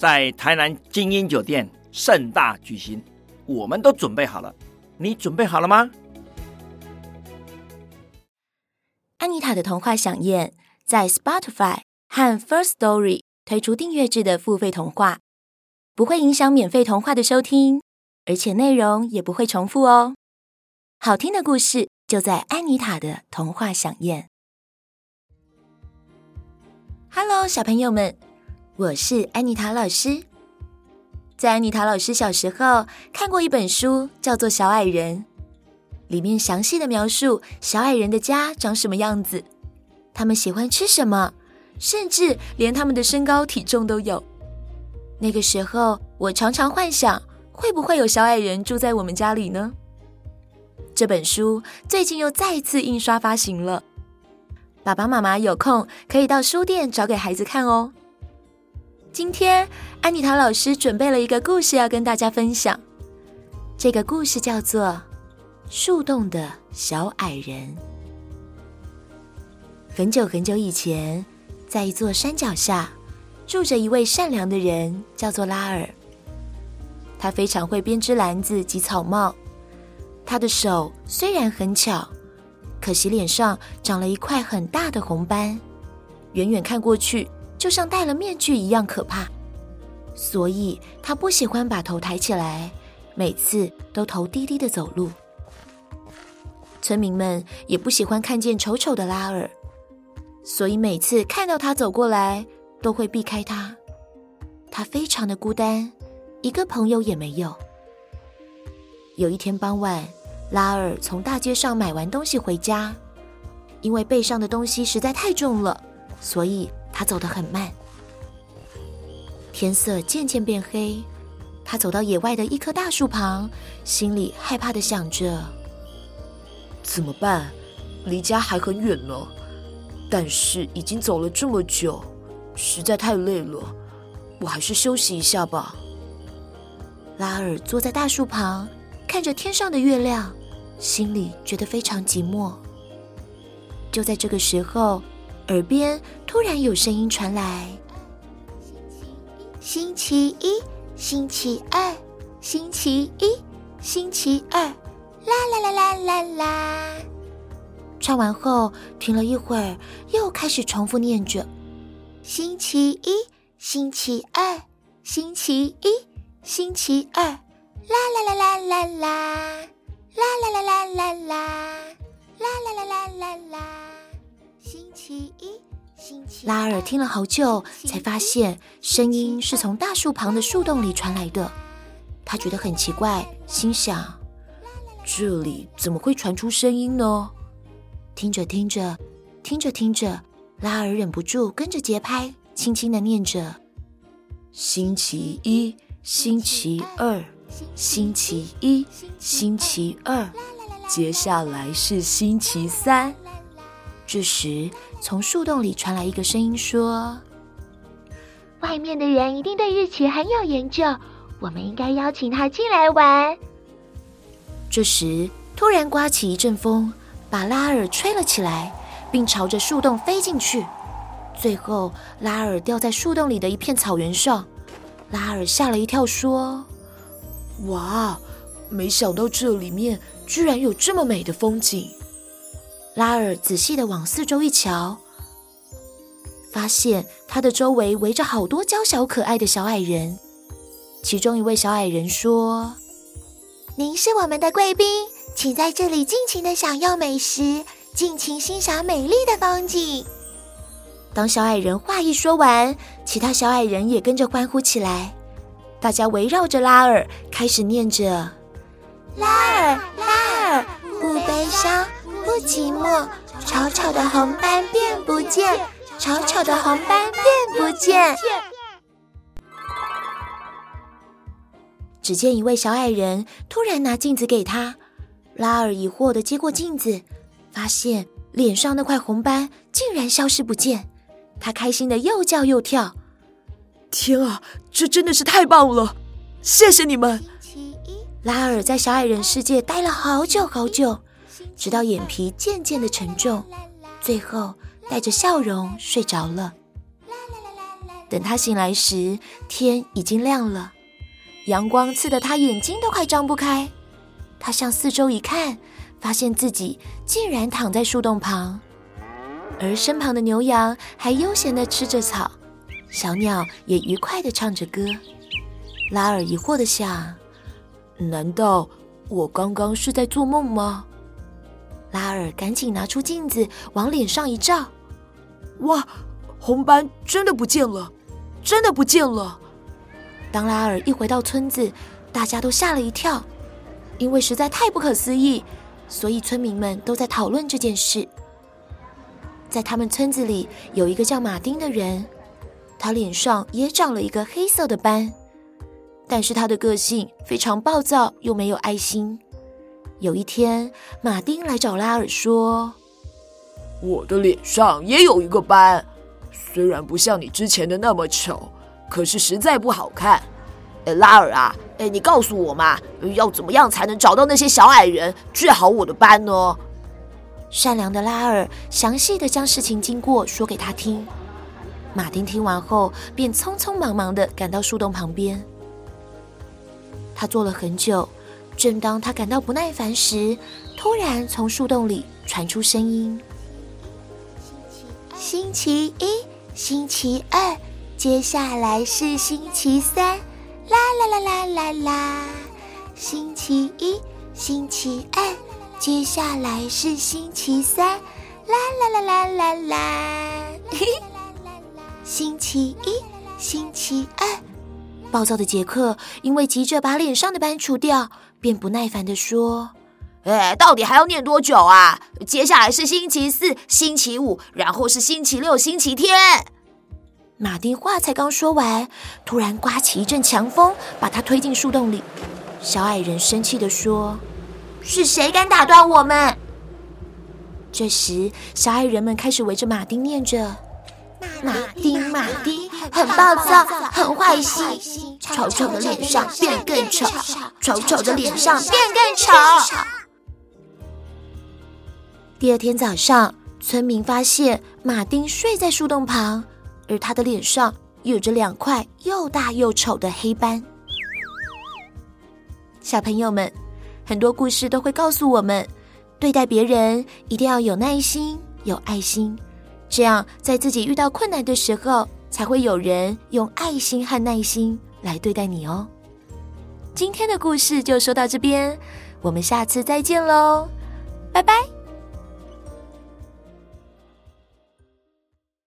在台南精英酒店盛大举行，我们都准备好了，你准备好了吗？安妮塔的童话饗宴在 Spotify 和 First Story 推出订阅制的付费童话，不会影响免费童话的收听，而且内容也不会重复哦。好听的故事就在安妮塔的童话饗宴。Hello，小朋友们。我是安妮塔老师。在安妮塔老师小时候看过一本书，叫做《小矮人》，里面详细的描述小矮人的家长什么样子，他们喜欢吃什么，甚至连他们的身高体重都有。那个时候，我常常幻想，会不会有小矮人住在我们家里呢？这本书最近又再次印刷发行了，爸爸妈妈有空可以到书店找给孩子看哦。今天，安妮塔老师准备了一个故事要跟大家分享。这个故事叫做《树洞的小矮人》。很久很久以前，在一座山脚下，住着一位善良的人，叫做拉尔。他非常会编织篮子及草帽。他的手虽然很巧，可惜脸上长了一块很大的红斑，远远看过去，就像戴了面具一样可怕，所以他不喜欢把头抬起来，每次都头低低的走路。村民们也不喜欢看见丑丑的拉尔，所以每次看到他走过来，都会避开他。他非常的孤单，一个朋友也没有。有一天傍晚，拉尔从大街上买完东西回家，因为背上的东西实在太重了，所以。他走得很慢，天色渐渐变黑。他走到野外的一棵大树旁，心里害怕地想着：怎么办？离家还很远呢。但是已经走了这么久，实在太累了，我还是休息一下吧。拉尔坐在大树旁，看着天上的月亮，心里觉得非常寂寞。就在这个时候，耳边突然有声音传来：“星期一，星期二，星期一，星期二，啦啦啦啦啦啦。”唱完后停了一会儿，又开始重复念着：“星期一，星期二，星期一，星期二，啦啦啦啦啦啦，啦啦啦啦啦啦，啦啦啦啦啦啦。”星期一，星期拉尔听了好久，才发现声音是从大树旁的树洞里传来的。他觉得很奇怪，心想：这里怎么会传出声音呢？听着听着，听着听着，拉尔忍不住跟着节拍，轻轻的念着：星期一，星期二，星期一，星期二，接下来是星期三。这时，从树洞里传来一个声音说：“外面的人一定对日期很有研究，我们应该邀请他进来玩。”这时，突然刮起一阵风，把拉尔吹了起来，并朝着树洞飞进去。最后，拉尔掉在树洞里的一片草原上。拉尔吓了一跳，说：“哇，没想到这里面居然有这么美的风景。”拉尔仔细的往四周一瞧，发现他的周围围着好多娇小可爱的小矮人。其中一位小矮人说：“您是我们的贵宾，请在这里尽情的享用美食，尽情欣赏美丽的风景。”当小矮人话一说完，其他小矮人也跟着欢呼起来。大家围绕着拉尔，开始念着：“拉尔，拉尔，不悲伤，不寂寞，丑丑的红斑变不见，丑丑的红斑变不见。”只见一位小矮人突然拿镜子给他，拉尔疑惑的接过镜子，发现脸上那块红斑竟然消失不见。他开心的又叫又跳，天啊，这真的是太棒了！谢谢你们。拉尔在小矮人世界待了好久好久，直到眼皮渐渐的沉重，最后带着笑容睡着了。等他醒来时，天已经亮了，阳光刺得他眼睛都快张不开。他向四周一看，发现自己竟然躺在树洞旁。而身旁的牛羊还悠闲地吃着草，小鸟也愉快地唱着歌。拉尔疑惑地想：难道我刚刚是在做梦吗？拉尔赶紧拿出镜子往脸上一照，哇，红斑真的不见了，真的不见了！当拉尔一回到村子，大家都吓了一跳，因为实在太不可思议，所以村民们都在讨论这件事。在他们村子里有一个叫马丁的人，他脸上也长了一个黑色的斑，但是他的个性非常暴躁又没有爱心。有一天，马丁来找拉尔说：“我的脸上也有一个斑，虽然不像你之前的那么丑，可是实在不好看。诶，拉尔啊，诶，你告诉我嘛，要怎么样才能找到那些小矮人，治好我的斑呢？”善良的拉尔详细的将事情经过说给他听。马丁听完后，便匆匆忙忙的赶到树洞旁边。他坐了很久，正当他感到不耐烦时，突然从树洞里传出声音：“星期一，星期二，接下来是星期三，啦啦啦啦啦啦，星期一，星期二。”接下来是星期三，啦啦啦啦啦啦！星期一，星期二，暴躁的杰克因为急着把脸上的斑除掉，便不耐烦地说：“哎，到底还要念多久啊？接下来是星期四、星期五，然后是星期六、星期天。”马丁话才刚说完，突然刮起一阵强风，把他推进树洞里。小矮人生气地说。是谁敢打断我们？这时，小矮人们开始围着马丁念着：“马丁，马丁，很暴躁，很坏心，丑丑的脸上变更丑，丑丑的脸上变更丑。”第二天早上，村民发现马丁睡在树洞旁，而他的脸上有着两块又大又丑的黑斑。小朋友们。很多故事都会告诉我们，对待别人一定要有耐心、有爱心，这样在自己遇到困难的时候，才会有人用爱心和耐心来对待你哦。今天的故事就说到这边，我们下次再见喽，拜拜。